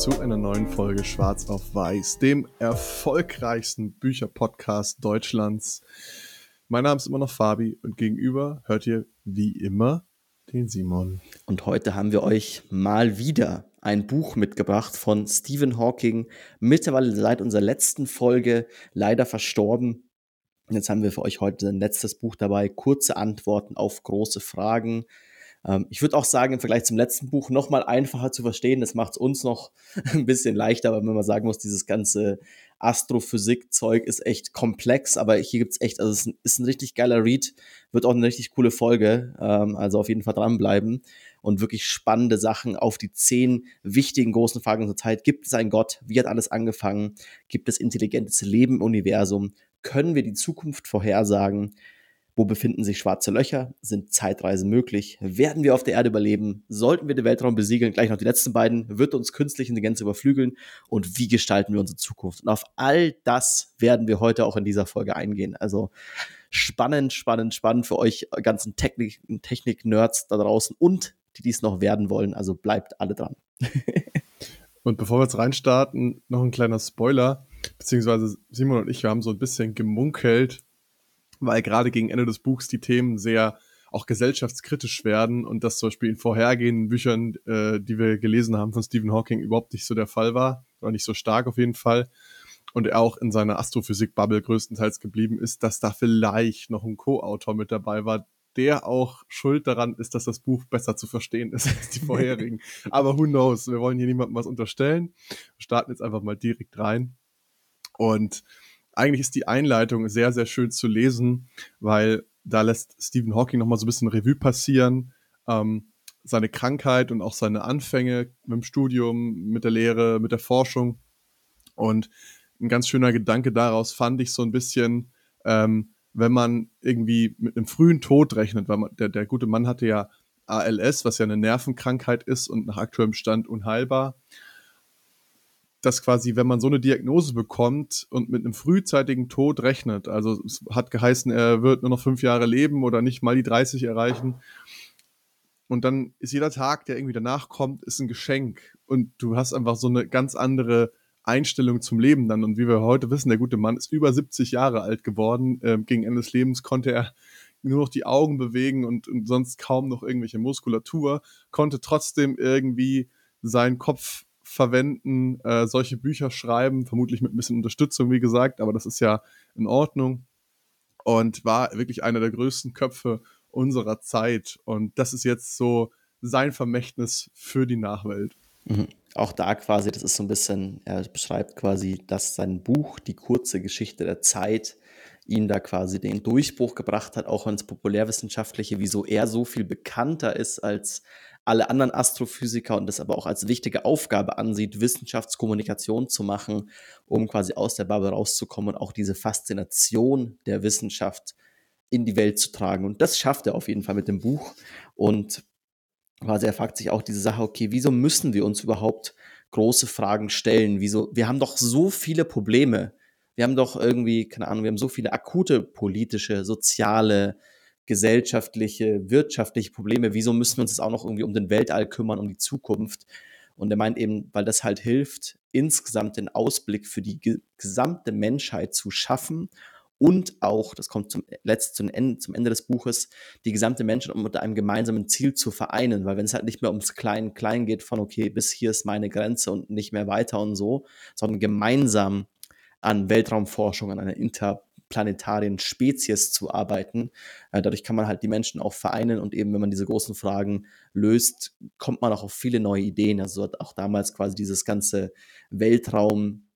zu einer neuen Folge Schwarz auf Weiß, dem erfolgreichsten Bücherpodcast Deutschlands. Mein Name ist immer noch Fabi und gegenüber hört ihr wie immer den Simon. Und heute haben wir euch mal wieder ein Buch mitgebracht von Stephen Hawking, mittlerweile seit unserer letzten Folge leider verstorben. Jetzt haben wir für euch heute ein letztes Buch dabei, kurze Antworten auf große Fragen. Ähm, ich würde auch sagen, im Vergleich zum letzten Buch noch mal einfacher zu verstehen. Das macht es uns noch ein bisschen leichter, aber wenn man sagen muss, dieses ganze Astrophysik-Zeug ist echt komplex, aber hier gibt es echt, also es ist ein richtig geiler Read, wird auch eine richtig coole Folge, ähm, also auf jeden Fall dranbleiben und wirklich spannende Sachen auf die zehn wichtigen großen Fragen unserer Zeit. Gibt es einen Gott? Wie hat alles angefangen? Gibt es intelligentes Leben im Universum? Können wir die Zukunft vorhersagen? Wo befinden sich schwarze Löcher? Sind Zeitreisen möglich? Werden wir auf der Erde überleben? Sollten wir den Weltraum besiegeln? Gleich noch die letzten beiden. Wird uns künstliche Intelligenz überflügeln? Und wie gestalten wir unsere Zukunft? Und auf all das werden wir heute auch in dieser Folge eingehen. Also spannend, spannend, spannend für euch ganzen Technik-Nerds Technik da draußen und die dies noch werden wollen. Also bleibt alle dran. und bevor wir jetzt reinstarten, noch ein kleiner Spoiler. Beziehungsweise Simon und ich, wir haben so ein bisschen gemunkelt, weil gerade gegen Ende des Buchs die Themen sehr auch gesellschaftskritisch werden und das zum Beispiel in vorhergehenden Büchern, äh, die wir gelesen haben von Stephen Hawking, überhaupt nicht so der Fall war, oder nicht so stark auf jeden Fall. Und er auch in seiner Astrophysik-Bubble größtenteils geblieben ist, dass da vielleicht noch ein Co-Autor mit dabei war, der auch schuld daran ist, dass das Buch besser zu verstehen ist als die vorherigen. Aber who knows? Wir wollen hier niemandem was unterstellen. Wir starten jetzt einfach mal direkt rein. Und eigentlich ist die Einleitung sehr, sehr schön zu lesen, weil da lässt Stephen Hawking nochmal so ein bisschen Revue passieren. Ähm, seine Krankheit und auch seine Anfänge mit dem Studium, mit der Lehre, mit der Forschung. Und ein ganz schöner Gedanke daraus fand ich so ein bisschen, ähm, wenn man irgendwie mit einem frühen Tod rechnet, weil man, der, der gute Mann hatte ja ALS, was ja eine Nervenkrankheit ist und nach aktuellem Stand unheilbar dass quasi, wenn man so eine Diagnose bekommt und mit einem frühzeitigen Tod rechnet, also es hat geheißen, er wird nur noch fünf Jahre leben oder nicht mal die 30 erreichen. Und dann ist jeder Tag, der irgendwie danach kommt, ist ein Geschenk. Und du hast einfach so eine ganz andere Einstellung zum Leben dann. Und wie wir heute wissen, der gute Mann ist über 70 Jahre alt geworden. Ähm, gegen Ende des Lebens konnte er nur noch die Augen bewegen und, und sonst kaum noch irgendwelche Muskulatur, konnte trotzdem irgendwie seinen Kopf verwenden, äh, solche Bücher schreiben, vermutlich mit ein bisschen Unterstützung, wie gesagt, aber das ist ja in Ordnung. Und war wirklich einer der größten Köpfe unserer Zeit. Und das ist jetzt so sein Vermächtnis für die Nachwelt. Mhm. Auch da quasi, das ist so ein bisschen, er beschreibt quasi, dass sein Buch, die kurze Geschichte der Zeit, ihn da quasi den Durchbruch gebracht hat, auch ins Populärwissenschaftliche, wieso er so viel bekannter ist als alle anderen Astrophysiker und das aber auch als wichtige Aufgabe ansieht, Wissenschaftskommunikation zu machen, um quasi aus der Bubble rauszukommen und auch diese Faszination der Wissenschaft in die Welt zu tragen. Und das schafft er auf jeden Fall mit dem Buch. Und quasi er fragt sich auch diese Sache, okay, wieso müssen wir uns überhaupt große Fragen stellen? Wieso, wir haben doch so viele Probleme. Wir haben doch irgendwie, keine Ahnung, wir haben so viele akute politische, soziale, gesellschaftliche, wirtschaftliche Probleme. Wieso müssen wir uns jetzt auch noch irgendwie um den Weltall kümmern, um die Zukunft? Und er meint eben, weil das halt hilft, insgesamt den Ausblick für die gesamte Menschheit zu schaffen und auch, das kommt zum, letzt, zum, Ende, zum Ende des Buches, die gesamte Menschheit unter einem gemeinsamen Ziel zu vereinen. Weil wenn es halt nicht mehr ums Klein-Klein geht, von okay, bis hier ist meine Grenze und nicht mehr weiter und so, sondern gemeinsam an Weltraumforschung, an einer Inter planetarien Spezies zu arbeiten. Äh, dadurch kann man halt die Menschen auch vereinen und eben, wenn man diese großen Fragen löst, kommt man auch auf viele neue Ideen. Also hat auch damals quasi dieses ganze Weltraum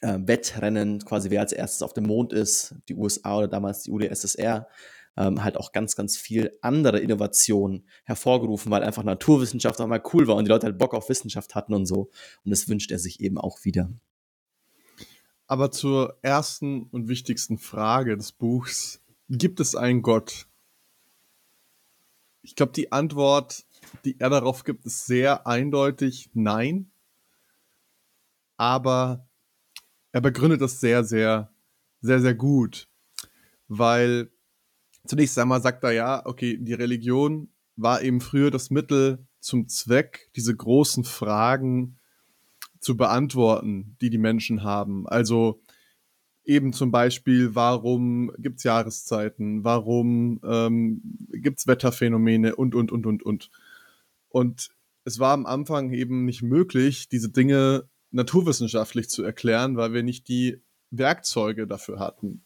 äh, Wettrennen, quasi wer als erstes auf dem Mond ist, die USA oder damals die UdSSR, ähm, halt auch ganz, ganz viel andere Innovationen hervorgerufen, weil einfach Naturwissenschaft auch mal cool war und die Leute halt Bock auf Wissenschaft hatten und so. Und das wünscht er sich eben auch wieder. Aber zur ersten und wichtigsten Frage des Buchs. Gibt es einen Gott? Ich glaube, die Antwort, die er darauf gibt, ist sehr eindeutig nein. Aber er begründet das sehr, sehr, sehr, sehr gut. Weil zunächst einmal sagt er ja, okay, die Religion war eben früher das Mittel zum Zweck, diese großen Fragen zu beantworten, die die Menschen haben. Also eben zum Beispiel, warum gibt es Jahreszeiten, warum ähm, gibt es Wetterphänomene und, und, und, und, und. Und es war am Anfang eben nicht möglich, diese Dinge naturwissenschaftlich zu erklären, weil wir nicht die Werkzeuge dafür hatten.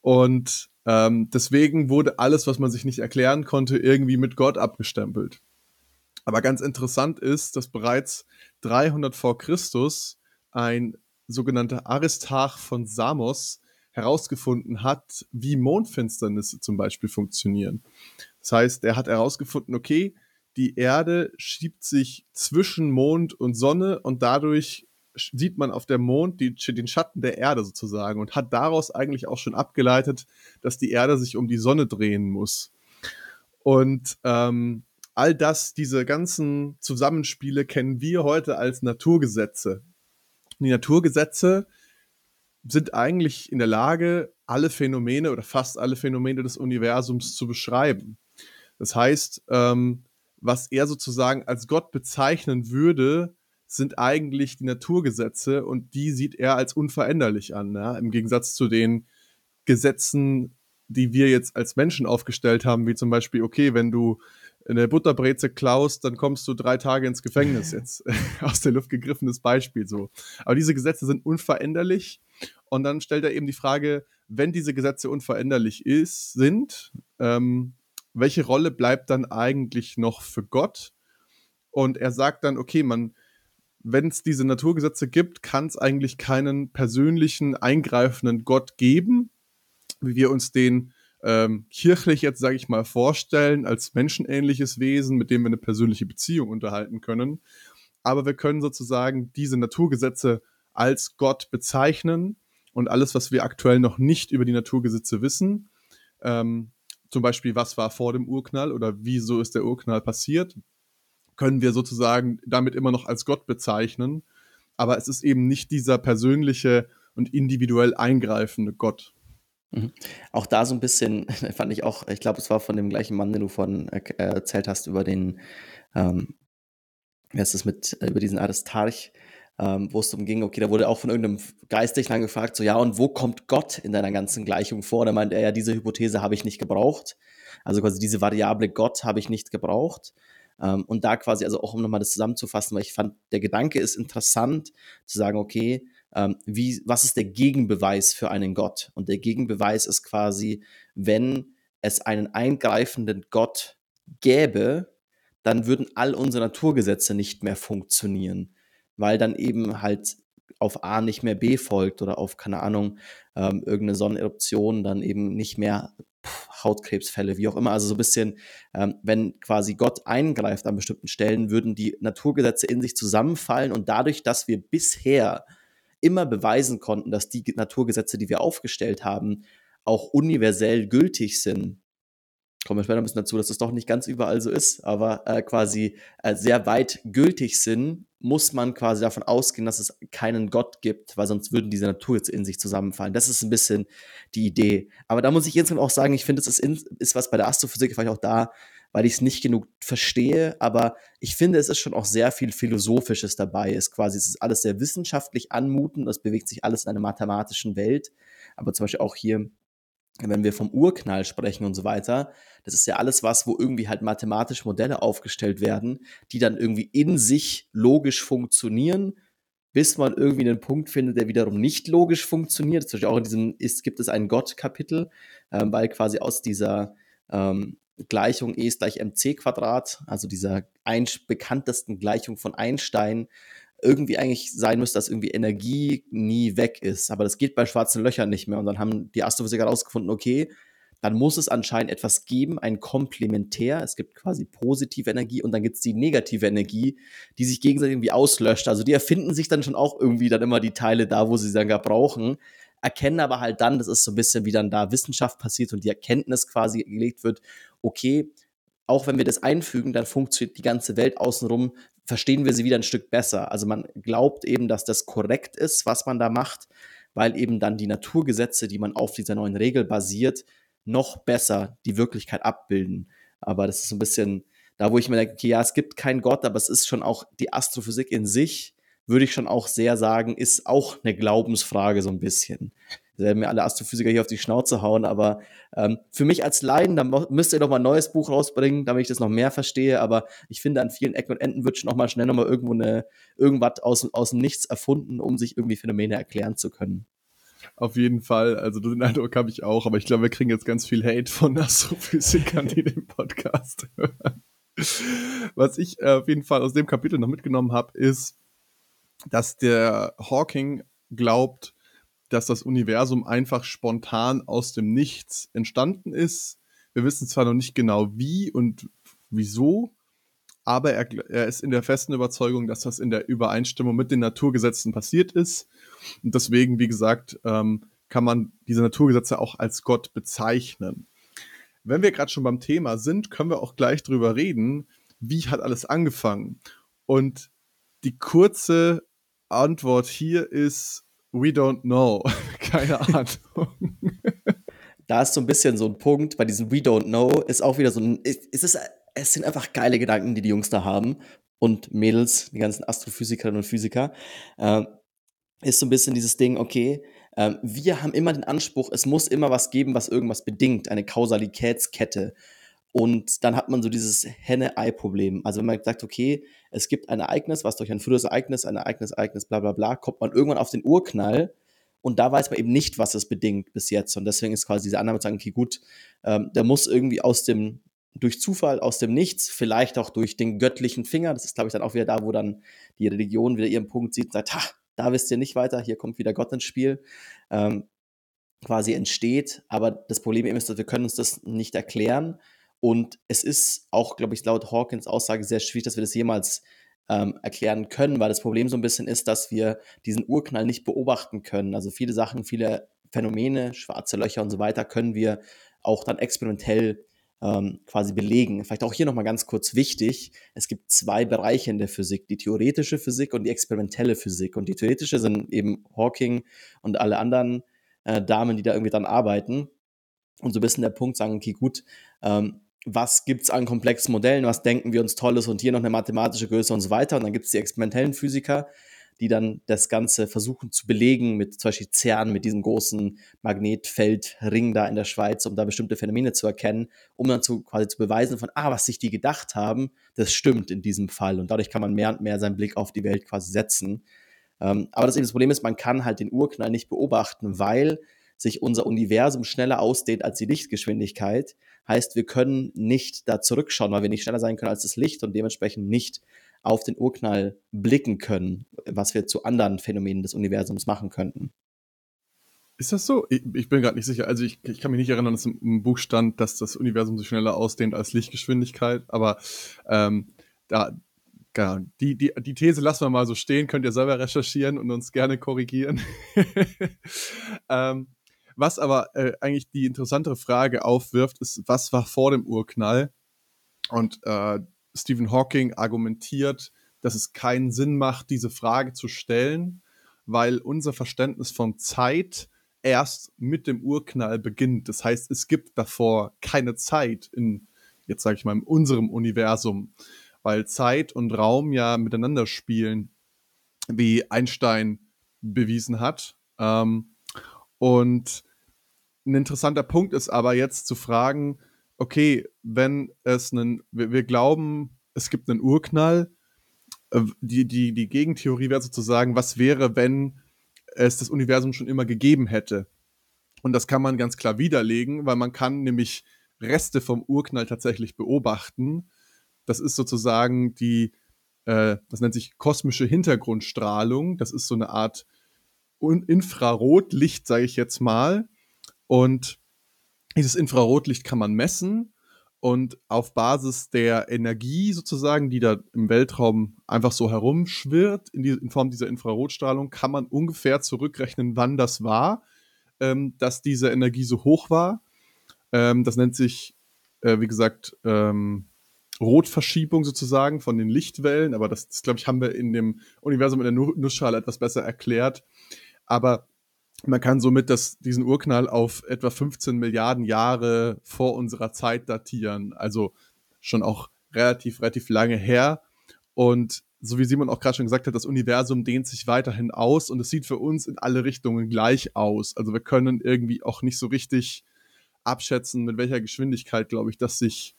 Und ähm, deswegen wurde alles, was man sich nicht erklären konnte, irgendwie mit Gott abgestempelt. Aber ganz interessant ist, dass bereits 300 vor Christus ein sogenannter Aristarch von Samos herausgefunden hat, wie Mondfinsternisse zum Beispiel funktionieren. Das heißt, er hat herausgefunden, okay, die Erde schiebt sich zwischen Mond und Sonne und dadurch sieht man auf der Mond die, den Schatten der Erde sozusagen und hat daraus eigentlich auch schon abgeleitet, dass die Erde sich um die Sonne drehen muss. Und ähm, all das, diese ganzen Zusammenspiele kennen wir heute als Naturgesetze. Die Naturgesetze sind eigentlich in der Lage, alle Phänomene oder fast alle Phänomene des Universums zu beschreiben. Das heißt, ähm, was er sozusagen als Gott bezeichnen würde, sind eigentlich die Naturgesetze und die sieht er als unveränderlich an, ja? im Gegensatz zu den Gesetzen, die wir jetzt als Menschen aufgestellt haben, wie zum Beispiel, okay, wenn du eine Butterbreze klaust, dann kommst du drei Tage ins Gefängnis jetzt. Aus der Luft gegriffenes Beispiel so. Aber diese Gesetze sind unveränderlich. Und dann stellt er eben die Frage, wenn diese Gesetze unveränderlich ist, sind, ähm, welche Rolle bleibt dann eigentlich noch für Gott? Und er sagt dann, okay, man, wenn es diese Naturgesetze gibt, kann es eigentlich keinen persönlichen, eingreifenden Gott geben, wie wir uns den ähm, kirchlich jetzt, sage ich mal, vorstellen, als menschenähnliches Wesen, mit dem wir eine persönliche Beziehung unterhalten können. Aber wir können sozusagen diese Naturgesetze als Gott bezeichnen und alles, was wir aktuell noch nicht über die Naturgesetze wissen, ähm, zum Beispiel, was war vor dem Urknall oder wieso ist der Urknall passiert, können wir sozusagen damit immer noch als Gott bezeichnen. Aber es ist eben nicht dieser persönliche und individuell eingreifende Gott. Mhm. Auch da so ein bisschen, fand ich auch, ich glaube, es war von dem gleichen Mann, den du von äh, erzählt hast, über den, ähm, wie heißt das mit, äh, über diesen Aristarch, ähm, wo es darum ging, okay, da wurde auch von irgendeinem Geistlichen gefragt, so, ja, und wo kommt Gott in deiner ganzen Gleichung vor? Da meint er, ja, diese Hypothese habe ich nicht gebraucht. Also quasi diese Variable Gott habe ich nicht gebraucht. Ähm, und da quasi, also auch um nochmal das zusammenzufassen, weil ich fand, der Gedanke ist interessant, zu sagen, okay, ähm, wie, was ist der Gegenbeweis für einen Gott? Und der Gegenbeweis ist quasi, wenn es einen eingreifenden Gott gäbe, dann würden all unsere Naturgesetze nicht mehr funktionieren, weil dann eben halt auf A nicht mehr B folgt oder auf, keine Ahnung, ähm, irgendeine Sonneneruption dann eben nicht mehr pff, Hautkrebsfälle, wie auch immer. Also so ein bisschen, ähm, wenn quasi Gott eingreift an bestimmten Stellen, würden die Naturgesetze in sich zusammenfallen und dadurch, dass wir bisher immer beweisen konnten, dass die Naturgesetze, die wir aufgestellt haben, auch universell gültig sind, kommen wir später ein bisschen dazu, dass es das doch nicht ganz überall so ist, aber äh, quasi äh, sehr weit gültig sind, muss man quasi davon ausgehen, dass es keinen Gott gibt, weil sonst würden diese Natur jetzt in sich zusammenfallen. Das ist ein bisschen die Idee. Aber da muss ich insgesamt auch sagen, ich finde, es ist, ist was bei der Astrophysik vielleicht auch da, weil ich es nicht genug verstehe, aber ich finde, es ist schon auch sehr viel Philosophisches dabei. Es ist quasi, es ist alles sehr wissenschaftlich anmutend, es bewegt sich alles in einer mathematischen Welt. Aber zum Beispiel auch hier, wenn wir vom Urknall sprechen und so weiter, das ist ja alles was, wo irgendwie halt mathematische Modelle aufgestellt werden, die dann irgendwie in sich logisch funktionieren, bis man irgendwie einen Punkt findet, der wiederum nicht logisch funktioniert. Zum Beispiel auch in diesem ist, gibt es ein Gott-Kapitel, ähm, weil quasi aus dieser ähm, Gleichung E ist gleich mc Quadrat, also dieser ein bekanntesten Gleichung von Einstein, irgendwie eigentlich sein müsste, dass irgendwie Energie nie weg ist. Aber das geht bei schwarzen Löchern nicht mehr. Und dann haben die Astrophysiker herausgefunden, okay, dann muss es anscheinend etwas geben, ein Komplementär. Es gibt quasi positive Energie und dann gibt es die negative Energie, die sich gegenseitig irgendwie auslöscht. Also die erfinden sich dann schon auch irgendwie dann immer die Teile da, wo sie sie dann gar brauchen erkennen aber halt dann, das ist so ein bisschen, wie dann da Wissenschaft passiert und die Erkenntnis quasi gelegt wird, okay, auch wenn wir das einfügen, dann funktioniert die ganze Welt außenrum, verstehen wir sie wieder ein Stück besser. Also man glaubt eben, dass das korrekt ist, was man da macht, weil eben dann die Naturgesetze, die man auf dieser neuen Regel basiert, noch besser die Wirklichkeit abbilden. Aber das ist so ein bisschen da, wo ich mir denke, okay, ja, es gibt keinen Gott, aber es ist schon auch die Astrophysik in sich, würde ich schon auch sehr sagen, ist auch eine Glaubensfrage so ein bisschen. Da werden mir alle Astrophysiker hier auf die Schnauze hauen, aber ähm, für mich als Laien, da müsst ihr noch mal ein neues Buch rausbringen, damit ich das noch mehr verstehe, aber ich finde, an vielen Ecken und Enden wird schon noch mal schnell noch mal irgendwo eine, irgendwas aus, aus dem Nichts erfunden, um sich irgendwie Phänomene erklären zu können. Auf jeden Fall. Also den Eindruck habe ich auch, aber ich glaube, wir kriegen jetzt ganz viel Hate von Astrophysikern, die den Podcast hören. Was ich äh, auf jeden Fall aus dem Kapitel noch mitgenommen habe, ist, dass der Hawking glaubt, dass das Universum einfach spontan aus dem Nichts entstanden ist. Wir wissen zwar noch nicht genau wie und wieso, aber er, er, ist in der festen Überzeugung, dass das in der Übereinstimmung mit den Naturgesetzen passiert ist. Und deswegen, wie gesagt, ähm, kann man diese Naturgesetze auch als Gott bezeichnen. Wenn wir gerade schon beim Thema sind, können wir auch gleich drüber reden, wie hat alles angefangen. Und die kurze Antwort hier ist, we don't know. Keine Ahnung. da ist so ein bisschen so ein Punkt bei diesem We don't know, ist auch wieder so ein, es es sind einfach geile Gedanken, die die Jungs da haben und Mädels, die ganzen Astrophysikerinnen und Physiker, äh, ist so ein bisschen dieses Ding, okay, äh, wir haben immer den Anspruch, es muss immer was geben, was irgendwas bedingt, eine Kausalitätskette. Und dann hat man so dieses Henne-Ei-Problem. Also wenn man sagt, okay, es gibt ein Ereignis, was durch ein früheres Ereignis, ein Ereignis, Ereignis, bla bla bla, kommt man irgendwann auf den Urknall und da weiß man eben nicht, was es bedingt bis jetzt. Und deswegen ist quasi diese Annahme zu sagen, okay, gut, ähm, der muss irgendwie aus dem, durch Zufall, aus dem Nichts, vielleicht auch durch den göttlichen Finger, das ist, glaube ich, dann auch wieder da, wo dann die Religion wieder ihren Punkt sieht und sagt, ha, da wisst ihr nicht weiter, hier kommt wieder Gott ins Spiel. Ähm, quasi entsteht. Aber das Problem eben ist, dass wir können uns das nicht erklären. Und es ist auch, glaube ich, laut Hawkins Aussage sehr schwierig, dass wir das jemals ähm, erklären können, weil das Problem so ein bisschen ist, dass wir diesen Urknall nicht beobachten können. Also viele Sachen, viele Phänomene, schwarze Löcher und so weiter, können wir auch dann experimentell ähm, quasi belegen. Vielleicht auch hier nochmal ganz kurz wichtig, es gibt zwei Bereiche in der Physik, die theoretische Physik und die experimentelle Physik. Und die theoretische sind eben Hawking und alle anderen äh, Damen, die da irgendwie dran arbeiten. Und so ein bisschen der Punkt sagen, okay, gut, ähm, was gibt es an komplexen Modellen, was denken wir uns Tolles und hier noch eine mathematische Größe und so weiter. Und dann gibt es die experimentellen Physiker, die dann das Ganze versuchen zu belegen mit zum Beispiel CERN, mit diesem großen Magnetfeldring da in der Schweiz, um da bestimmte Phänomene zu erkennen, um dann zu, quasi zu beweisen von, ah, was sich die gedacht haben, das stimmt in diesem Fall. Und dadurch kann man mehr und mehr seinen Blick auf die Welt quasi setzen. Ähm, aber das eben das Problem ist, man kann halt den Urknall nicht beobachten, weil sich unser Universum schneller ausdehnt als die Lichtgeschwindigkeit. Heißt, wir können nicht da zurückschauen, weil wir nicht schneller sein können als das Licht und dementsprechend nicht auf den Urknall blicken können, was wir zu anderen Phänomenen des Universums machen könnten. Ist das so? Ich, ich bin gerade nicht sicher. Also ich, ich, kann mich nicht erinnern, dass im Buch stand, dass das Universum sich schneller ausdehnt als Lichtgeschwindigkeit, aber ähm, da, genau, die, die, die These lassen wir mal so stehen, könnt ihr selber recherchieren und uns gerne korrigieren. ähm, was aber äh, eigentlich die interessantere Frage aufwirft, ist, was war vor dem Urknall? Und äh, Stephen Hawking argumentiert, dass es keinen Sinn macht, diese Frage zu stellen, weil unser Verständnis von Zeit erst mit dem Urknall beginnt. Das heißt, es gibt davor keine Zeit in, jetzt sage ich mal, in unserem Universum, weil Zeit und Raum ja miteinander spielen, wie Einstein bewiesen hat. Ähm, und ein interessanter Punkt ist aber jetzt zu fragen, okay, wenn es einen, wir, wir glauben, es gibt einen Urknall, äh, die, die, die Gegentheorie wäre sozusagen, was wäre, wenn es das Universum schon immer gegeben hätte? Und das kann man ganz klar widerlegen, weil man kann nämlich Reste vom Urknall tatsächlich beobachten. Das ist sozusagen die, äh, das nennt sich kosmische Hintergrundstrahlung. Das ist so eine Art Infrarotlicht, sage ich jetzt mal. Und dieses Infrarotlicht kann man messen und auf Basis der Energie sozusagen, die da im Weltraum einfach so herumschwirrt, in, die, in Form dieser Infrarotstrahlung, kann man ungefähr zurückrechnen, wann das war, ähm, dass diese Energie so hoch war. Ähm, das nennt sich, äh, wie gesagt, ähm, Rotverschiebung sozusagen von den Lichtwellen, aber das, das glaube ich, haben wir in dem Universum in der Nussschale etwas besser erklärt. Aber man kann somit das, diesen Urknall auf etwa 15 Milliarden Jahre vor unserer Zeit datieren. Also schon auch relativ, relativ lange her. Und so wie Simon auch gerade schon gesagt hat, das Universum dehnt sich weiterhin aus und es sieht für uns in alle Richtungen gleich aus. Also wir können irgendwie auch nicht so richtig abschätzen, mit welcher Geschwindigkeit, glaube ich, das sich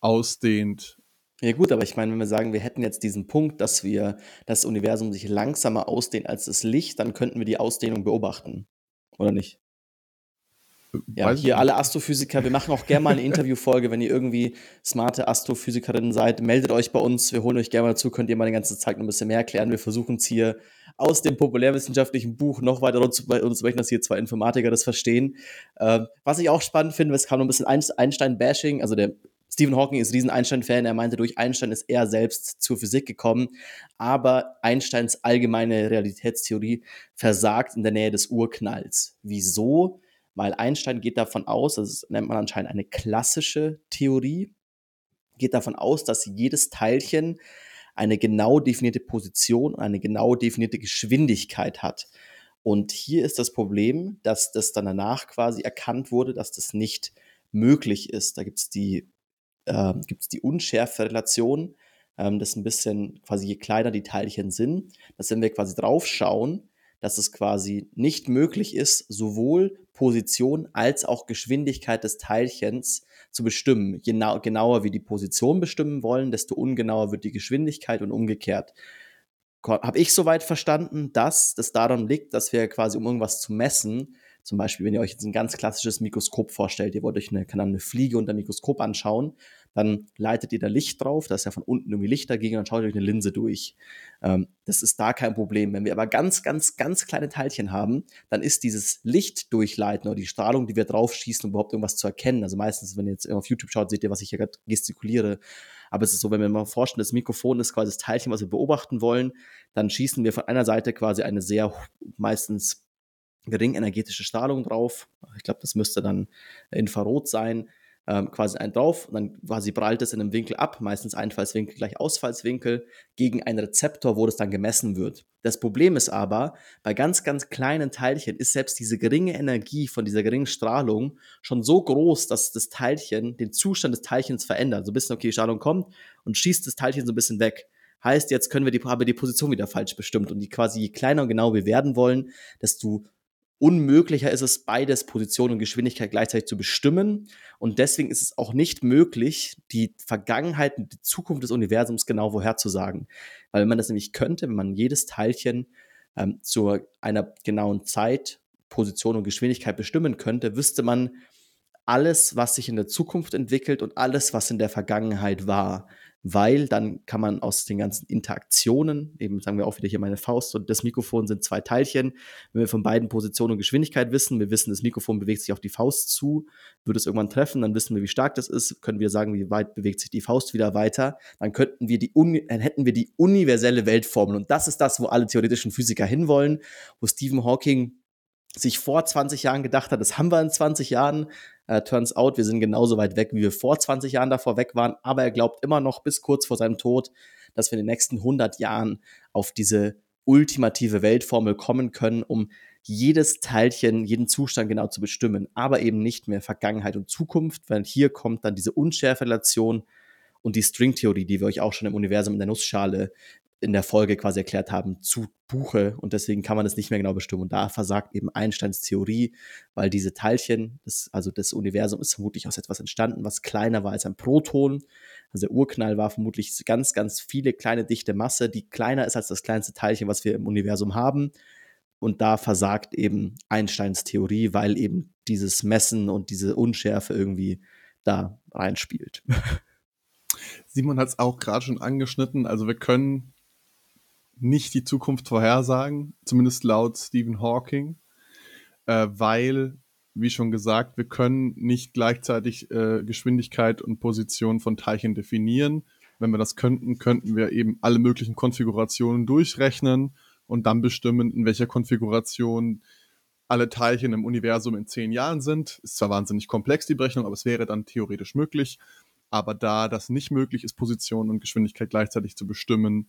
ausdehnt. Ja gut, aber ich meine, wenn wir sagen, wir hätten jetzt diesen Punkt, dass wir das Universum sich langsamer ausdehnt als das Licht, dann könnten wir die Ausdehnung beobachten, oder nicht? Ja, Weiß hier alle Astrophysiker, wir machen auch gerne mal eine Interviewfolge, wenn ihr irgendwie smarte Astrophysikerin seid, meldet euch bei uns, wir holen euch gerne mal dazu, könnt ihr mal die ganze Zeit noch ein bisschen mehr erklären. Wir versuchen es hier aus dem populärwissenschaftlichen Buch noch weiter uns sprechen, dass hier zwei Informatiker das verstehen. Ähm, was ich auch spannend finde, es kam noch ein bisschen Einstein-Bashing, also der Stephen Hawking ist riesen Einstein-Fan. Er meinte, durch Einstein ist er selbst zur Physik gekommen. Aber Einsteins allgemeine Realitätstheorie versagt in der Nähe des Urknalls. Wieso? Weil Einstein geht davon aus, das nennt man anscheinend eine klassische Theorie, geht davon aus, dass jedes Teilchen eine genau definierte Position und eine genau definierte Geschwindigkeit hat. Und hier ist das Problem, dass das dann danach quasi erkannt wurde, dass das nicht möglich ist. Da gibt es die äh, gibt es die Unschärfe-Relation. Ähm, das ist ein bisschen quasi, je kleiner die Teilchen sind, dass wenn wir quasi drauf schauen, dass es quasi nicht möglich ist, sowohl Position als auch Geschwindigkeit des Teilchens zu bestimmen. Je genauer wir die Position bestimmen wollen, desto ungenauer wird die Geschwindigkeit und umgekehrt. Habe ich soweit verstanden, dass das daran liegt, dass wir quasi, um irgendwas zu messen, zum Beispiel, wenn ihr euch jetzt ein ganz klassisches Mikroskop vorstellt, ihr wollt euch eine, eine Fliege unter Mikroskop anschauen, dann leitet ihr da Licht drauf, da ist ja von unten irgendwie Licht dagegen, dann schaut ihr euch eine Linse durch. Ähm, das ist da kein Problem. Wenn wir aber ganz, ganz, ganz kleine Teilchen haben, dann ist dieses Lichtdurchleiten oder die Strahlung, die wir drauf schießen, um überhaupt irgendwas zu erkennen. Also meistens, wenn ihr jetzt auf YouTube schaut, seht ihr, was ich hier gerade gestikuliere. Aber es ist so, wenn wir mal vorstellen, das Mikrofon ist quasi das Teilchen, was wir beobachten wollen, dann schießen wir von einer Seite quasi eine sehr meistens gering energetische Strahlung drauf. Ich glaube, das müsste dann Infrarot sein. Ähm, quasi ein drauf und dann quasi prallt es in einem Winkel ab, meistens Einfallswinkel gleich Ausfallswinkel, gegen einen Rezeptor, wo das dann gemessen wird. Das Problem ist aber, bei ganz, ganz kleinen Teilchen ist selbst diese geringe Energie von dieser geringen Strahlung schon so groß, dass das Teilchen den Zustand des Teilchens verändert. So ein bisschen, okay, die Strahlung kommt und schießt das Teilchen so ein bisschen weg. Heißt, jetzt können wir die, aber die Position wieder falsch bestimmt und die quasi je kleiner und genau wir werden wollen, desto unmöglicher ist es, beides Position und Geschwindigkeit gleichzeitig zu bestimmen. Und deswegen ist es auch nicht möglich, die Vergangenheit und die Zukunft des Universums genau vorherzusagen. Weil wenn man das nämlich könnte, wenn man jedes Teilchen ähm, zu einer genauen Zeit, Position und Geschwindigkeit bestimmen könnte, wüsste man alles, was sich in der Zukunft entwickelt und alles, was in der Vergangenheit war weil dann kann man aus den ganzen Interaktionen, eben sagen wir auch wieder hier meine Faust und das Mikrofon sind zwei Teilchen, wenn wir von beiden Positionen und Geschwindigkeit wissen, wir wissen, das Mikrofon bewegt sich auf die Faust zu, würde es irgendwann treffen, dann wissen wir, wie stark das ist, können wir sagen, wie weit bewegt sich die Faust wieder weiter, dann könnten wir die, dann hätten wir die universelle Weltformel und das ist das, wo alle theoretischen Physiker hinwollen, wo Stephen Hawking sich vor 20 Jahren gedacht hat, das haben wir in 20 Jahren. Uh, turns out, wir sind genauso weit weg, wie wir vor 20 Jahren davor weg waren. Aber er glaubt immer noch bis kurz vor seinem Tod, dass wir in den nächsten 100 Jahren auf diese ultimative Weltformel kommen können, um jedes Teilchen, jeden Zustand genau zu bestimmen, aber eben nicht mehr Vergangenheit und Zukunft, weil hier kommt dann diese Unschärferelation und die Stringtheorie, die wir euch auch schon im Universum in der Nussschale in der Folge quasi erklärt haben, zu Buche und deswegen kann man es nicht mehr genau bestimmen. Und da versagt eben Einsteins Theorie, weil diese Teilchen, das, also das Universum ist vermutlich aus etwas entstanden, was kleiner war als ein Proton. Also der Urknall war vermutlich ganz, ganz viele kleine dichte Masse, die kleiner ist als das kleinste Teilchen, was wir im Universum haben. Und da versagt eben Einsteins Theorie, weil eben dieses Messen und diese Unschärfe irgendwie da reinspielt. Simon hat es auch gerade schon angeschnitten. Also wir können nicht die Zukunft vorhersagen, zumindest laut Stephen Hawking, äh, weil, wie schon gesagt, wir können nicht gleichzeitig äh, Geschwindigkeit und Position von Teilchen definieren. Wenn wir das könnten, könnten wir eben alle möglichen Konfigurationen durchrechnen und dann bestimmen, in welcher Konfiguration alle Teilchen im Universum in zehn Jahren sind. Ist zwar wahnsinnig komplex, die Berechnung, aber es wäre dann theoretisch möglich. Aber da das nicht möglich ist, Position und Geschwindigkeit gleichzeitig zu bestimmen,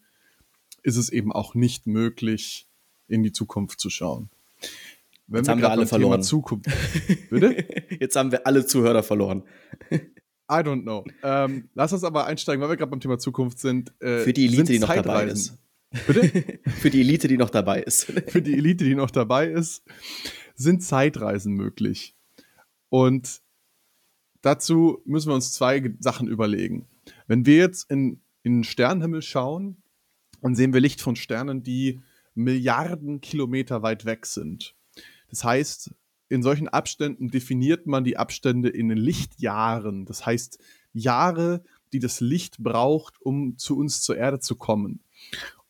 ist es eben auch nicht möglich, in die Zukunft zu schauen. Wenn Jetzt wir haben wir alle verloren. Zukunft. Bitte? Jetzt haben wir alle Zuhörer verloren. I don't know. Ähm, lass uns aber einsteigen, weil wir gerade beim Thema Zukunft sind. Äh, Für die Elite, die noch dabei ist. Bitte? Für die Elite, die noch dabei ist. Für die Elite, die noch dabei ist, sind Zeitreisen möglich. Und dazu müssen wir uns zwei Sachen überlegen. Wenn wir jetzt in, in den Sternenhimmel schauen, dann sehen wir Licht von Sternen, die Milliarden Kilometer weit weg sind. Das heißt, in solchen Abständen definiert man die Abstände in Lichtjahren. Das heißt, Jahre, die das Licht braucht, um zu uns zur Erde zu kommen.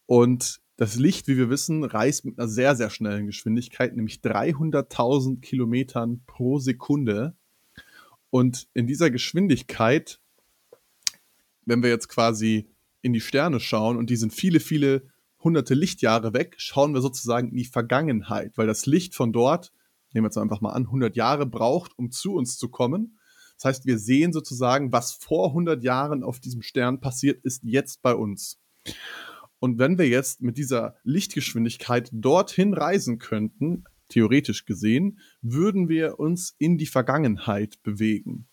Und das Licht, wie wir wissen, reist mit einer sehr, sehr schnellen Geschwindigkeit, nämlich 300.000 Kilometern pro Sekunde. Und in dieser Geschwindigkeit, wenn wir jetzt quasi in die Sterne schauen und die sind viele, viele hunderte Lichtjahre weg, schauen wir sozusagen in die Vergangenheit, weil das Licht von dort, nehmen wir jetzt einfach mal an, 100 Jahre braucht, um zu uns zu kommen. Das heißt, wir sehen sozusagen, was vor 100 Jahren auf diesem Stern passiert ist, jetzt bei uns. Und wenn wir jetzt mit dieser Lichtgeschwindigkeit dorthin reisen könnten, theoretisch gesehen, würden wir uns in die Vergangenheit bewegen.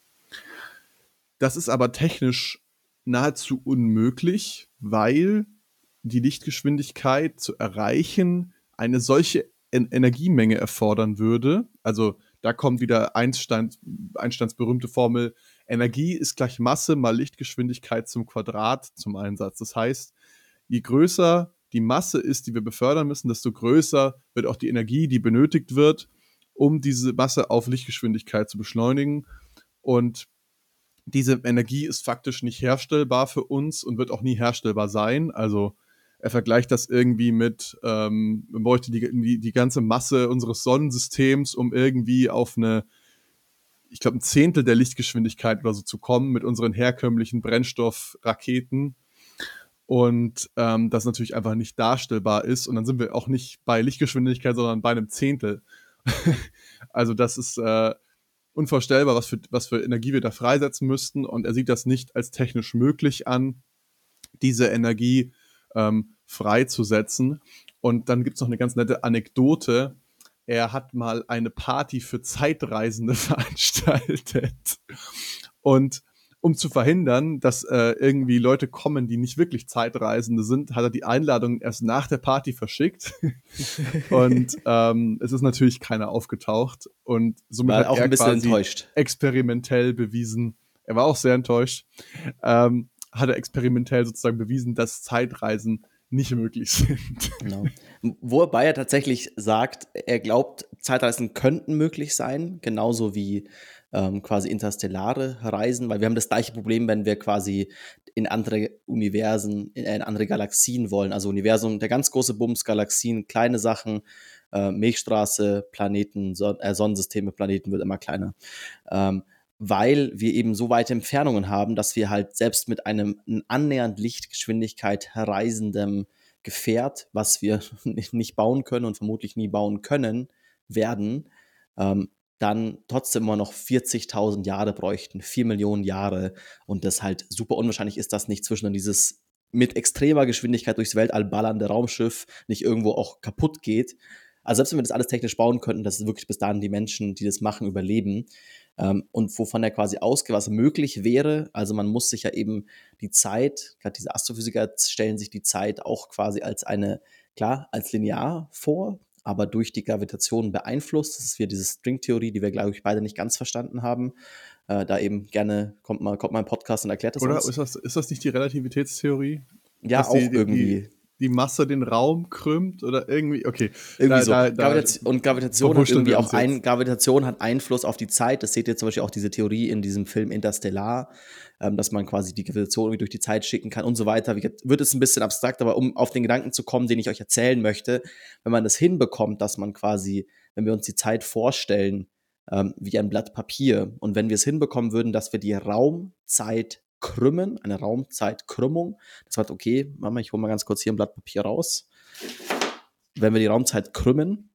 Das ist aber technisch nahezu unmöglich, weil die Lichtgeschwindigkeit zu erreichen eine solche en Energiemenge erfordern würde. Also da kommt wieder Einsteins, Einsteins berühmte Formel, Energie ist gleich Masse mal Lichtgeschwindigkeit zum Quadrat zum Einsatz. Das heißt, je größer die Masse ist, die wir befördern müssen, desto größer wird auch die Energie, die benötigt wird, um diese Masse auf Lichtgeschwindigkeit zu beschleunigen. Und diese Energie ist faktisch nicht herstellbar für uns und wird auch nie herstellbar sein. Also er vergleicht das irgendwie mit, ähm, man bräuchte die, die, die ganze Masse unseres Sonnensystems, um irgendwie auf eine, ich glaube, ein Zehntel der Lichtgeschwindigkeit oder so zu kommen mit unseren herkömmlichen Brennstoffraketen. Und ähm, das natürlich einfach nicht darstellbar ist. Und dann sind wir auch nicht bei Lichtgeschwindigkeit, sondern bei einem Zehntel. also das ist äh, unvorstellbar, was für, was für Energie wir da freisetzen müssten. Und er sieht das nicht als technisch möglich an, diese Energie ähm, freizusetzen. Und dann gibt es noch eine ganz nette Anekdote. Er hat mal eine Party für Zeitreisende veranstaltet. Und um zu verhindern, dass äh, irgendwie Leute kommen, die nicht wirklich Zeitreisende sind, hat er die Einladung erst nach der Party verschickt. und ähm, es ist natürlich keiner aufgetaucht. Und somit war hat auch er ein bisschen enttäuscht. experimentell bewiesen, er war auch sehr enttäuscht, ähm, hat er experimentell sozusagen bewiesen, dass Zeitreisen nicht möglich sind. Genau. Wobei er tatsächlich sagt, er glaubt, Zeitreisen könnten möglich sein, genauso wie ähm, quasi interstellare Reisen, weil wir haben das gleiche Problem, wenn wir quasi in andere Universen, in, in andere Galaxien wollen. Also Universum, der ganz große Bums, Galaxien, kleine Sachen, äh, Milchstraße, Planeten, Son äh, Sonnensysteme, Planeten wird immer kleiner. Ähm, weil wir eben so weite Entfernungen haben, dass wir halt selbst mit einem annähernd Lichtgeschwindigkeit reisendem Gefährt, was wir nicht bauen können und vermutlich nie bauen können, werden, ähm, dann trotzdem immer noch 40.000 Jahre bräuchten, 4 Millionen Jahre und das halt super unwahrscheinlich ist, dass nicht zwischen dieses mit extremer Geschwindigkeit durchs Weltall ballernde Raumschiff nicht irgendwo auch kaputt geht. Also selbst wenn wir das alles technisch bauen könnten, dass es wirklich bis dahin die Menschen, die das machen, überleben. Ähm, und wovon er quasi ausgeht, was möglich wäre. Also man muss sich ja eben die Zeit, gerade diese Astrophysiker stellen sich die Zeit auch quasi als eine, klar, als linear vor, aber durch die Gravitation beeinflusst. Das ist wieder diese Stringtheorie, die wir, glaube ich, beide nicht ganz verstanden haben. Äh, da eben gerne kommt mal, kommt mal ein Podcast und erklärt das Oder uns. ist das, ist das nicht die Relativitätstheorie? Ja, auch die- irgendwie. Die Masse den Raum krümmt oder irgendwie, okay. Irgendwie Da- so. da- da- Gravitation, und Gravitation hat irgendwie auch ein, Gravitation hat Einfluss auf die Zeit. Das seht ihr zum Beispiel auch diese Theorie in diesem Film Interstellar, ähm, dass man quasi die Gravitation irgendwie durch die Zeit schicken kann und so weiter. Wie Wird es ein bisschen abstrakt, aber um auf den Gedanken zu kommen, den ich euch erzählen möchte, wenn man das hinbekommt, dass man quasi, wenn wir uns die Zeit vorstellen, ähm, wie ein Blatt Papier und wenn wir es hinbekommen würden, dass wir die Raumzeit krümmen, eine Raumzeitkrümmung, das heißt, okay, Mama, ich hole mal ganz kurz hier ein Blatt Papier raus. Wenn wir die Raumzeit krümmen,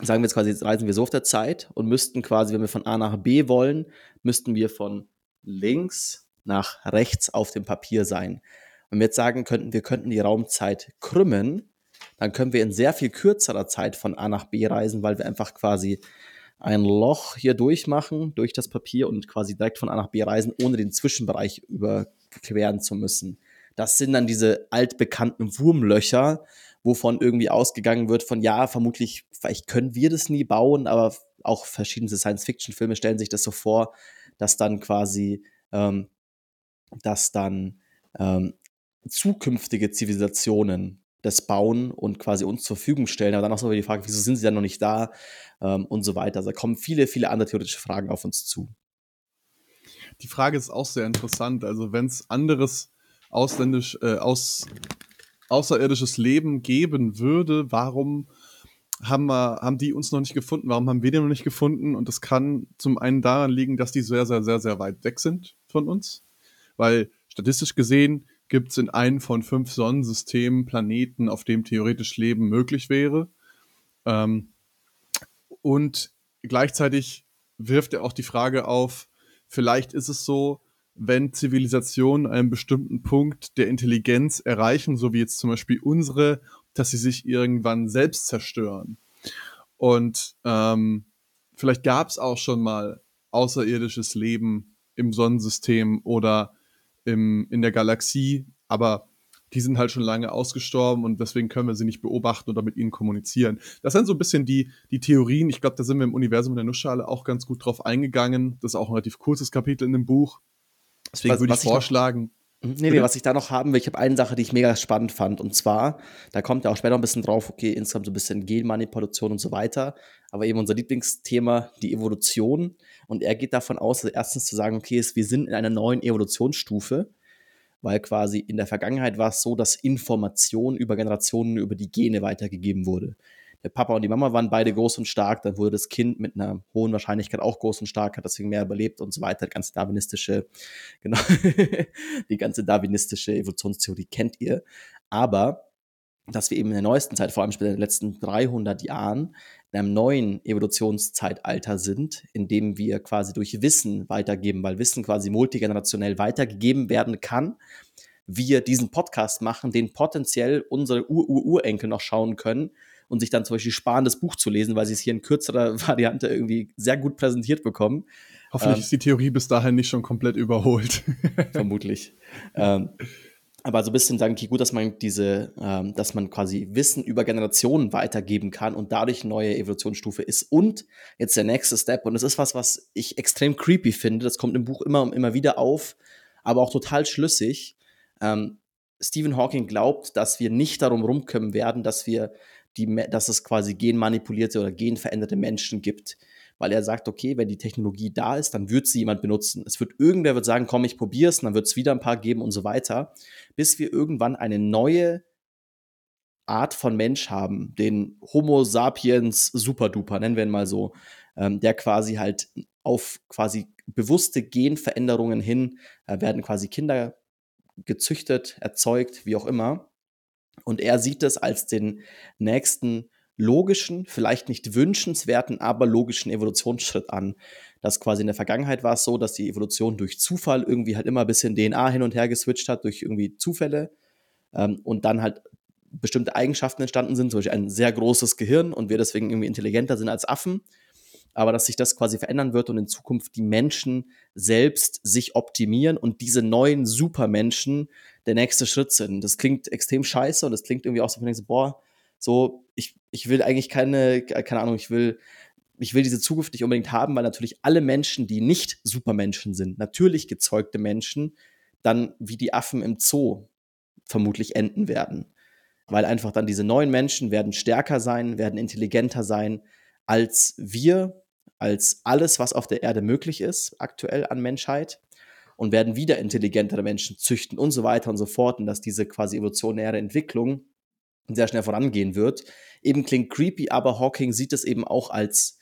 sagen wir jetzt quasi, jetzt reisen wir so auf der Zeit und müssten quasi, wenn wir von A nach B wollen, müssten wir von links nach rechts auf dem Papier sein. Wenn wir jetzt sagen könnten, wir könnten die Raumzeit krümmen, dann können wir in sehr viel kürzerer Zeit von A nach B reisen, weil wir einfach quasi ein Loch hier durchmachen, durch das Papier und quasi direkt von A nach B reisen, ohne den Zwischenbereich überqueren zu müssen. Das sind dann diese altbekannten Wurmlöcher, wovon irgendwie ausgegangen wird von, ja, vermutlich, vielleicht können wir das nie bauen, aber auch verschiedene Science-Fiction-Filme stellen sich das so vor, dass dann quasi, ähm, dass dann ähm, zukünftige Zivilisationen das bauen und quasi uns zur Verfügung stellen. Aber dann auch so die Frage, wieso sind sie dann noch nicht da ähm, und so weiter. Also da kommen viele, viele andere theoretische Fragen auf uns zu. Die Frage ist auch sehr interessant. Also wenn es anderes ausländisch, äh, aus, außerirdisches Leben geben würde, warum haben, wir, haben die uns noch nicht gefunden? Warum haben wir die noch nicht gefunden? Und das kann zum einen daran liegen, dass die sehr, sehr, sehr, sehr weit weg sind von uns. Weil statistisch gesehen gibt es in einem von fünf Sonnensystemen Planeten, auf dem theoretisch Leben möglich wäre. Ähm, und gleichzeitig wirft er auch die Frage auf, vielleicht ist es so, wenn Zivilisationen einen bestimmten Punkt der Intelligenz erreichen, so wie jetzt zum Beispiel unsere, dass sie sich irgendwann selbst zerstören. Und ähm, vielleicht gab es auch schon mal außerirdisches Leben im Sonnensystem oder im, in der Galaxie, aber die sind halt schon lange ausgestorben und deswegen können wir sie nicht beobachten oder mit ihnen kommunizieren. Das sind so ein bisschen die, die Theorien. Ich glaube, da sind wir im Universum der Nussschale auch ganz gut drauf eingegangen. Das ist auch ein relativ kurzes Kapitel in dem Buch. Deswegen würde ich vorschlagen. Ich nee, nee, was ich da noch haben will, ich habe eine Sache, die ich mega spannend fand. Und zwar, da kommt ja auch später noch ein bisschen drauf, okay, insgesamt so ein bisschen Genmanipulation und so weiter. Aber eben unser Lieblingsthema, die Evolution. Und er geht davon aus, also erstens zu sagen, okay, wir sind in einer neuen Evolutionsstufe, weil quasi in der Vergangenheit war es so, dass Information über Generationen über die Gene weitergegeben wurde der Papa und die Mama waren beide groß und stark, dann wurde das Kind mit einer hohen Wahrscheinlichkeit auch groß und stark, hat deswegen mehr überlebt und so weiter. Die ganze darwinistische, genau, die ganze darwinistische Evolutionstheorie kennt ihr. Aber dass wir eben in der neuesten Zeit, vor allem in den letzten 300 Jahren, in einem neuen Evolutionszeitalter sind, in dem wir quasi durch Wissen weitergeben, weil Wissen quasi multigenerationell weitergegeben werden kann, wir diesen Podcast machen, den potenziell unsere Ur-Ur-Urenkel noch schauen können und sich dann zum Beispiel sparen, das Buch zu lesen, weil sie es hier in kürzerer Variante irgendwie sehr gut präsentiert bekommen. Hoffentlich ähm, ist die Theorie bis dahin nicht schon komplett überholt. vermutlich. ähm, aber so ein bisschen sagen, okay, gut, dass man diese, ähm, dass man quasi Wissen über Generationen weitergeben kann und dadurch neue Evolutionsstufe ist. Und jetzt der nächste Step, und das ist was, was ich extrem creepy finde, das kommt im Buch immer und immer wieder auf, aber auch total schlüssig. Ähm, Stephen Hawking glaubt, dass wir nicht darum rumkommen werden, dass wir die, dass es quasi genmanipulierte oder genveränderte Menschen gibt. Weil er sagt, okay, wenn die Technologie da ist, dann wird sie jemand benutzen. Es wird irgendwer wird sagen, komm, ich probier's, und dann wird es wieder ein paar geben und so weiter, bis wir irgendwann eine neue Art von Mensch haben, den Homo sapiens superduper, nennen wir ihn mal so, ähm, der quasi halt auf quasi bewusste Genveränderungen hin äh, werden quasi Kinder gezüchtet, erzeugt, wie auch immer. Und er sieht es als den nächsten logischen, vielleicht nicht wünschenswerten, aber logischen Evolutionsschritt an. Das quasi in der Vergangenheit war es so, dass die Evolution durch Zufall irgendwie halt immer ein bisschen DNA hin und her geswitcht hat, durch irgendwie Zufälle. Ähm, und dann halt bestimmte Eigenschaften entstanden sind, zum Beispiel ein sehr großes Gehirn und wir deswegen irgendwie intelligenter sind als Affen aber dass sich das quasi verändern wird und in Zukunft die Menschen selbst sich optimieren und diese neuen Supermenschen der nächste Schritt sind. Das klingt extrem scheiße und das klingt irgendwie auch so, so, boah, so, ich, ich will eigentlich keine, keine Ahnung, ich will, ich will diese Zukunft nicht unbedingt haben, weil natürlich alle Menschen, die nicht Supermenschen sind, natürlich gezeugte Menschen, dann wie die Affen im Zoo vermutlich enden werden. Weil einfach dann diese neuen Menschen werden stärker sein, werden intelligenter sein als wir als alles, was auf der Erde möglich ist, aktuell an Menschheit und werden wieder intelligentere Menschen züchten und so weiter und so fort und dass diese quasi evolutionäre Entwicklung sehr schnell vorangehen wird. Eben klingt creepy, aber Hawking sieht es eben auch als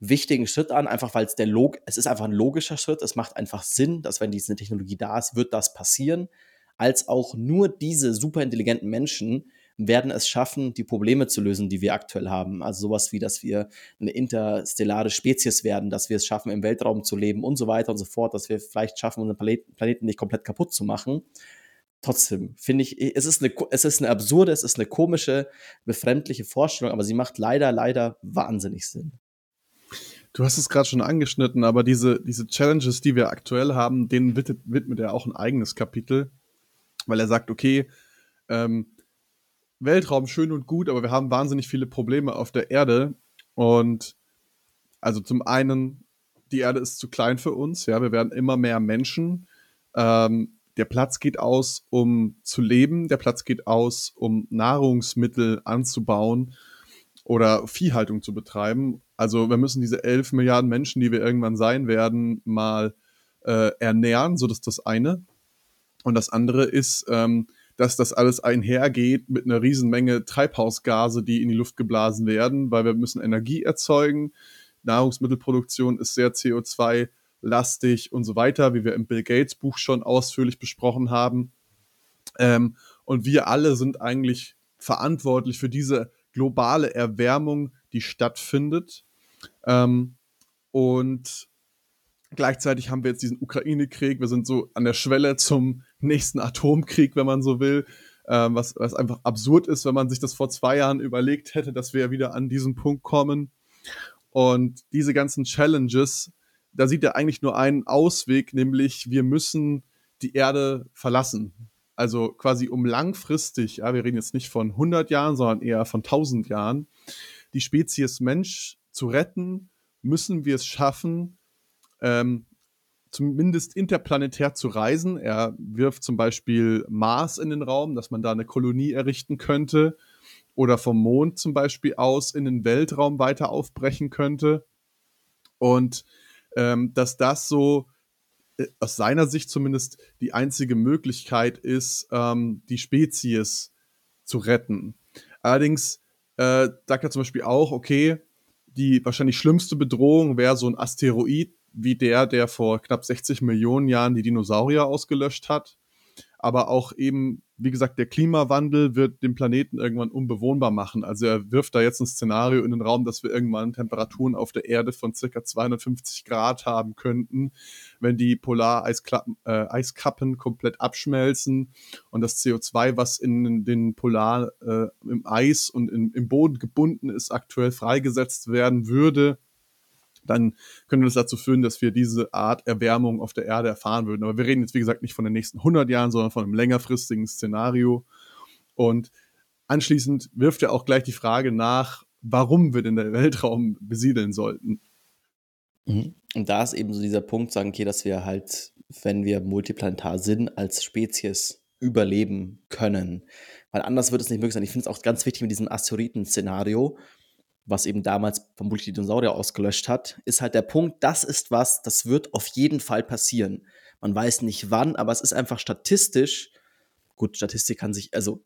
wichtigen Schritt an, einfach weil es der Log es ist einfach ein logischer Schritt, es macht einfach Sinn, dass wenn diese Technologie da ist, wird das passieren, als auch nur diese superintelligenten Menschen werden es schaffen, die Probleme zu lösen, die wir aktuell haben. Also sowas wie, dass wir eine interstellare Spezies werden, dass wir es schaffen, im Weltraum zu leben und so weiter und so fort, dass wir vielleicht schaffen, unseren Planeten nicht komplett kaputt zu machen. Trotzdem finde ich, es ist, eine, es ist eine absurde, es ist eine komische, befremdliche Vorstellung, aber sie macht leider, leider wahnsinnig Sinn. Du hast es gerade schon angeschnitten, aber diese, diese Challenges, die wir aktuell haben, denen widmet, widmet er auch ein eigenes Kapitel, weil er sagt, okay, ähm, Weltraum schön und gut, aber wir haben wahnsinnig viele Probleme auf der Erde. Und also zum einen, die Erde ist zu klein für uns, ja, wir werden immer mehr Menschen. Ähm, der Platz geht aus, um zu leben, der Platz geht aus, um Nahrungsmittel anzubauen oder Viehhaltung zu betreiben. Also wir müssen diese 11 Milliarden Menschen, die wir irgendwann sein werden, mal äh, ernähren, so dass das eine. Und das andere ist, ähm, dass das alles einhergeht mit einer Riesenmenge Treibhausgase, die in die Luft geblasen werden, weil wir müssen Energie erzeugen. Nahrungsmittelproduktion ist sehr CO2-lastig und so weiter, wie wir im Bill Gates Buch schon ausführlich besprochen haben. Ähm, und wir alle sind eigentlich verantwortlich für diese globale Erwärmung, die stattfindet. Ähm, und Gleichzeitig haben wir jetzt diesen Ukraine-Krieg. Wir sind so an der Schwelle zum nächsten Atomkrieg, wenn man so will. Ähm, was, was einfach absurd ist, wenn man sich das vor zwei Jahren überlegt hätte, dass wir wieder an diesen Punkt kommen. Und diese ganzen Challenges, da sieht er eigentlich nur einen Ausweg, nämlich wir müssen die Erde verlassen. Also quasi um langfristig, ja, wir reden jetzt nicht von 100 Jahren, sondern eher von 1000 Jahren, die Spezies Mensch zu retten, müssen wir es schaffen, ähm, zumindest interplanetär zu reisen. Er wirft zum Beispiel Mars in den Raum, dass man da eine Kolonie errichten könnte oder vom Mond zum Beispiel aus in den Weltraum weiter aufbrechen könnte. Und ähm, dass das so äh, aus seiner Sicht zumindest die einzige Möglichkeit ist, ähm, die Spezies zu retten. Allerdings äh, sagt er zum Beispiel auch, okay, die wahrscheinlich schlimmste Bedrohung wäre so ein Asteroid, wie der, der vor knapp 60 Millionen Jahren die Dinosaurier ausgelöscht hat. Aber auch eben, wie gesagt, der Klimawandel wird den Planeten irgendwann unbewohnbar machen. Also er wirft da jetzt ein Szenario in den Raum, dass wir irgendwann Temperaturen auf der Erde von circa 250 Grad haben könnten, wenn die Polareiskappen äh, komplett abschmelzen und das CO2, was in den Polar äh, im Eis und in, im Boden gebunden ist, aktuell freigesetzt werden würde dann könnte das dazu führen, dass wir diese Art Erwärmung auf der Erde erfahren würden. Aber wir reden jetzt, wie gesagt, nicht von den nächsten 100 Jahren, sondern von einem längerfristigen Szenario. Und anschließend wirft er auch gleich die Frage nach, warum wir denn den Weltraum besiedeln sollten. Mhm. Und da ist eben so dieser Punkt, sagen, okay, dass wir halt, wenn wir multiplanetar sind, als Spezies überleben können. Weil anders wird es nicht möglich sein. Ich finde es auch ganz wichtig mit diesem Asteroiden-Szenario, was eben damals vermutlich die Dinosaurier ausgelöscht hat, ist halt der Punkt, das ist was, das wird auf jeden Fall passieren. Man weiß nicht wann, aber es ist einfach statistisch, gut, Statistik kann sich, also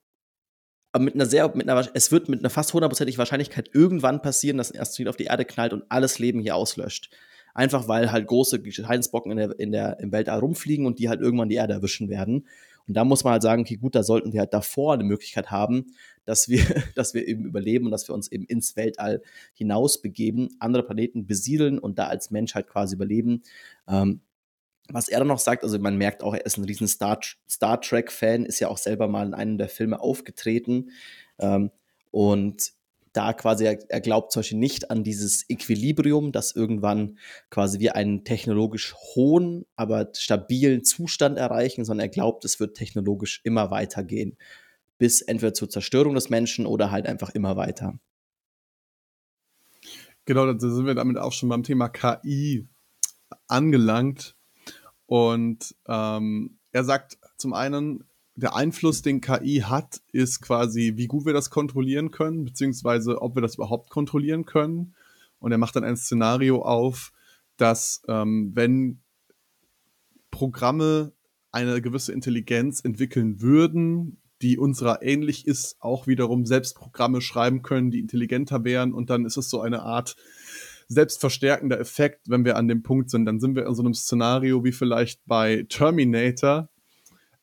aber mit einer sehr, mit einer, es wird mit einer fast hundertprozentigen Wahrscheinlichkeit irgendwann passieren, dass ein Asteroid auf die Erde knallt und alles Leben hier auslöscht. Einfach weil halt große Gesteinsbrocken in der, in der, im Weltall rumfliegen und die halt irgendwann die Erde erwischen werden. Und da muss man halt sagen, okay, gut, da sollten wir halt davor eine Möglichkeit haben, dass wir, dass wir eben überleben und dass wir uns eben ins Weltall hinaus begeben, andere Planeten besiedeln und da als Menschheit quasi überleben. Ähm, was er dann noch sagt, also man merkt auch, er ist ein riesen Star, Star Trek-Fan, ist ja auch selber mal in einem der Filme aufgetreten. Ähm, und da quasi, er, glaubt zum Beispiel nicht an dieses Equilibrium, dass irgendwann quasi wir einen technologisch hohen, aber stabilen Zustand erreichen, sondern er glaubt, es wird technologisch immer weitergehen bis entweder zur Zerstörung des Menschen oder halt einfach immer weiter. Genau, da sind wir damit auch schon beim Thema KI angelangt. Und ähm, er sagt zum einen, der Einfluss, den KI hat, ist quasi, wie gut wir das kontrollieren können, beziehungsweise ob wir das überhaupt kontrollieren können. Und er macht dann ein Szenario auf, dass ähm, wenn Programme eine gewisse Intelligenz entwickeln würden, die unserer ähnlich ist, auch wiederum selbst Programme schreiben können, die intelligenter wären. Und dann ist es so eine Art selbstverstärkender Effekt, wenn wir an dem Punkt sind. Dann sind wir in so einem Szenario wie vielleicht bei Terminator,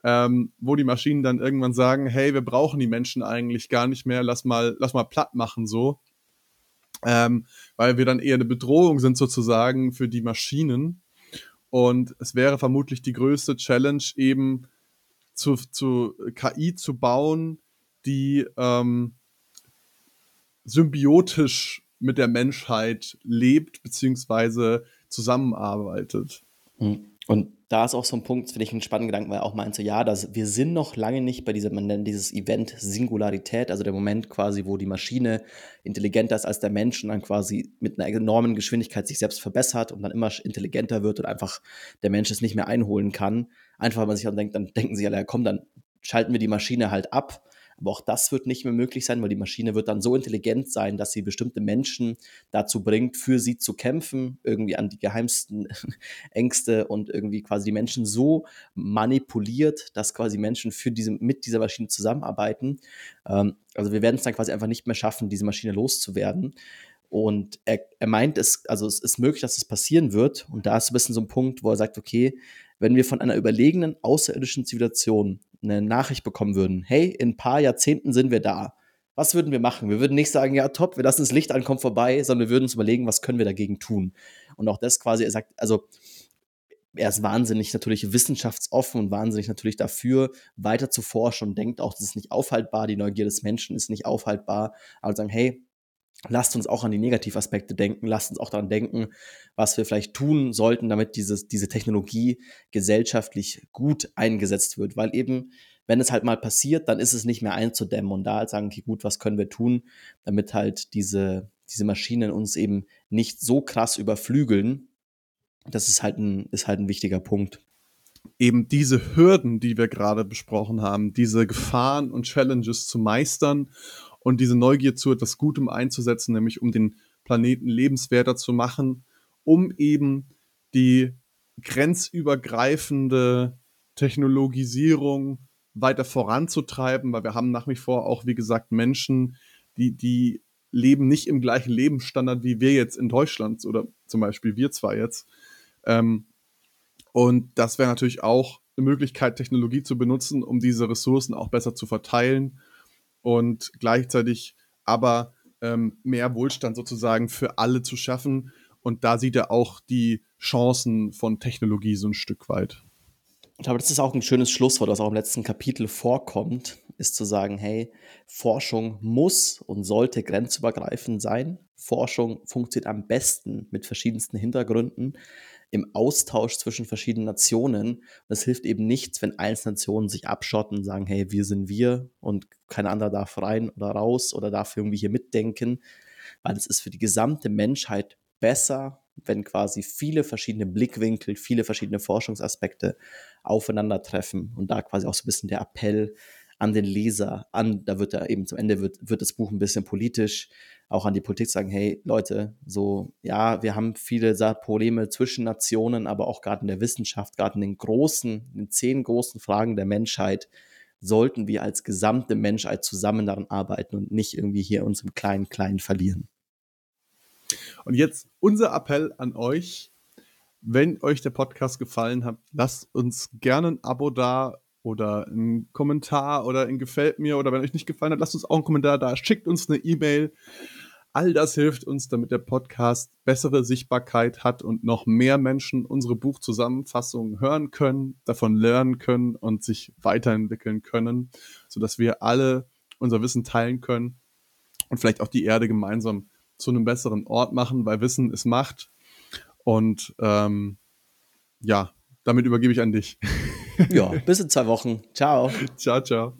ähm, wo die Maschinen dann irgendwann sagen, hey, wir brauchen die Menschen eigentlich gar nicht mehr, lass mal, lass mal platt machen so. Ähm, weil wir dann eher eine Bedrohung sind sozusagen für die Maschinen. Und es wäre vermutlich die größte Challenge eben, zu, zu KI zu bauen, die ähm, symbiotisch mit der Menschheit lebt beziehungsweise zusammenarbeitet. Hm. Und da ist auch so ein Punkt, finde ich einen spannenden Gedanken, weil er auch meint so, ja, dass wir sind noch lange nicht bei diesem, man nennt dieses Event Singularität, also der Moment quasi, wo die Maschine intelligenter ist als der Mensch und dann quasi mit einer enormen Geschwindigkeit sich selbst verbessert und dann immer intelligenter wird und einfach der Mensch es nicht mehr einholen kann. Einfach, wenn man sich dann denkt, dann denken sie alle, ja komm, dann schalten wir die Maschine halt ab aber auch das wird nicht mehr möglich sein, weil die Maschine wird dann so intelligent sein, dass sie bestimmte Menschen dazu bringt, für sie zu kämpfen, irgendwie an die geheimsten Ängste und irgendwie quasi die Menschen so manipuliert, dass quasi Menschen für diese, mit dieser Maschine zusammenarbeiten. Ähm, also wir werden es dann quasi einfach nicht mehr schaffen, diese Maschine loszuwerden. Und er, er meint, es, also es ist möglich, dass es passieren wird. Und da ist ein bisschen so ein Punkt, wo er sagt, okay, wenn wir von einer überlegenen außerirdischen Zivilisation eine Nachricht bekommen würden, hey, in ein paar Jahrzehnten sind wir da. Was würden wir machen? Wir würden nicht sagen, ja, top, wir lassen das Licht an, kommt vorbei, sondern wir würden uns überlegen, was können wir dagegen tun. Und auch das quasi, er sagt, also er ist wahnsinnig natürlich wissenschaftsoffen und wahnsinnig natürlich dafür, weiter zu forschen und denkt auch, das ist nicht aufhaltbar, die Neugier des Menschen ist nicht aufhaltbar. Aber sagen, hey, lasst uns auch an die Negativaspekte denken, lasst uns auch daran denken, was wir vielleicht tun sollten, damit dieses, diese Technologie gesellschaftlich gut eingesetzt wird. Weil eben, wenn es halt mal passiert, dann ist es nicht mehr einzudämmen und da halt sagen, okay, gut, was können wir tun, damit halt diese, diese Maschinen uns eben nicht so krass überflügeln. Das ist halt ein, ist halt ein wichtiger Punkt eben diese Hürden, die wir gerade besprochen haben, diese Gefahren und Challenges zu meistern und diese Neugier zu etwas Gutem einzusetzen, nämlich um den Planeten lebenswerter zu machen, um eben die grenzübergreifende Technologisierung weiter voranzutreiben, weil wir haben nach wie vor auch, wie gesagt, Menschen, die, die leben nicht im gleichen Lebensstandard wie wir jetzt in Deutschland oder zum Beispiel wir zwei jetzt. Ähm, und das wäre natürlich auch eine Möglichkeit, Technologie zu benutzen, um diese Ressourcen auch besser zu verteilen und gleichzeitig aber ähm, mehr Wohlstand sozusagen für alle zu schaffen. Und da sieht er auch die Chancen von Technologie so ein Stück weit. Ich glaube, das ist auch ein schönes Schlusswort, was auch im letzten Kapitel vorkommt, ist zu sagen, hey, Forschung muss und sollte grenzübergreifend sein. Forschung funktioniert am besten mit verschiedensten Hintergründen im Austausch zwischen verschiedenen Nationen. Es hilft eben nichts, wenn einzelne Nationen sich abschotten und sagen, hey, wir sind wir und kein anderer darf rein oder raus oder darf irgendwie hier mitdenken, weil es ist für die gesamte Menschheit besser, wenn quasi viele verschiedene Blickwinkel, viele verschiedene Forschungsaspekte aufeinandertreffen und da quasi auch so ein bisschen der Appell an den Leser, an, da wird er eben zum Ende wird, wird das Buch ein bisschen politisch, auch an die Politik sagen, hey Leute, so, ja, wir haben viele Probleme zwischen Nationen, aber auch gerade in der Wissenschaft, gerade in den großen, in den zehn großen Fragen der Menschheit, sollten wir als gesamte Menschheit zusammen daran arbeiten und nicht irgendwie hier uns im Kleinen, Kleinen verlieren. Und jetzt unser Appell an euch. Wenn euch der Podcast gefallen hat, lasst uns gerne ein Abo da oder einen Kommentar oder ein Gefällt mir oder wenn euch nicht gefallen hat, lasst uns auch einen Kommentar da, schickt uns eine E-Mail. All das hilft uns, damit der Podcast bessere Sichtbarkeit hat und noch mehr Menschen unsere Buchzusammenfassungen hören können, davon lernen können und sich weiterentwickeln können, sodass wir alle unser Wissen teilen können und vielleicht auch die Erde gemeinsam zu einem besseren Ort machen, weil Wissen ist Macht. Und ähm, ja, damit übergebe ich an dich. Ja, bis in zwei Wochen. Ciao. ciao, ciao.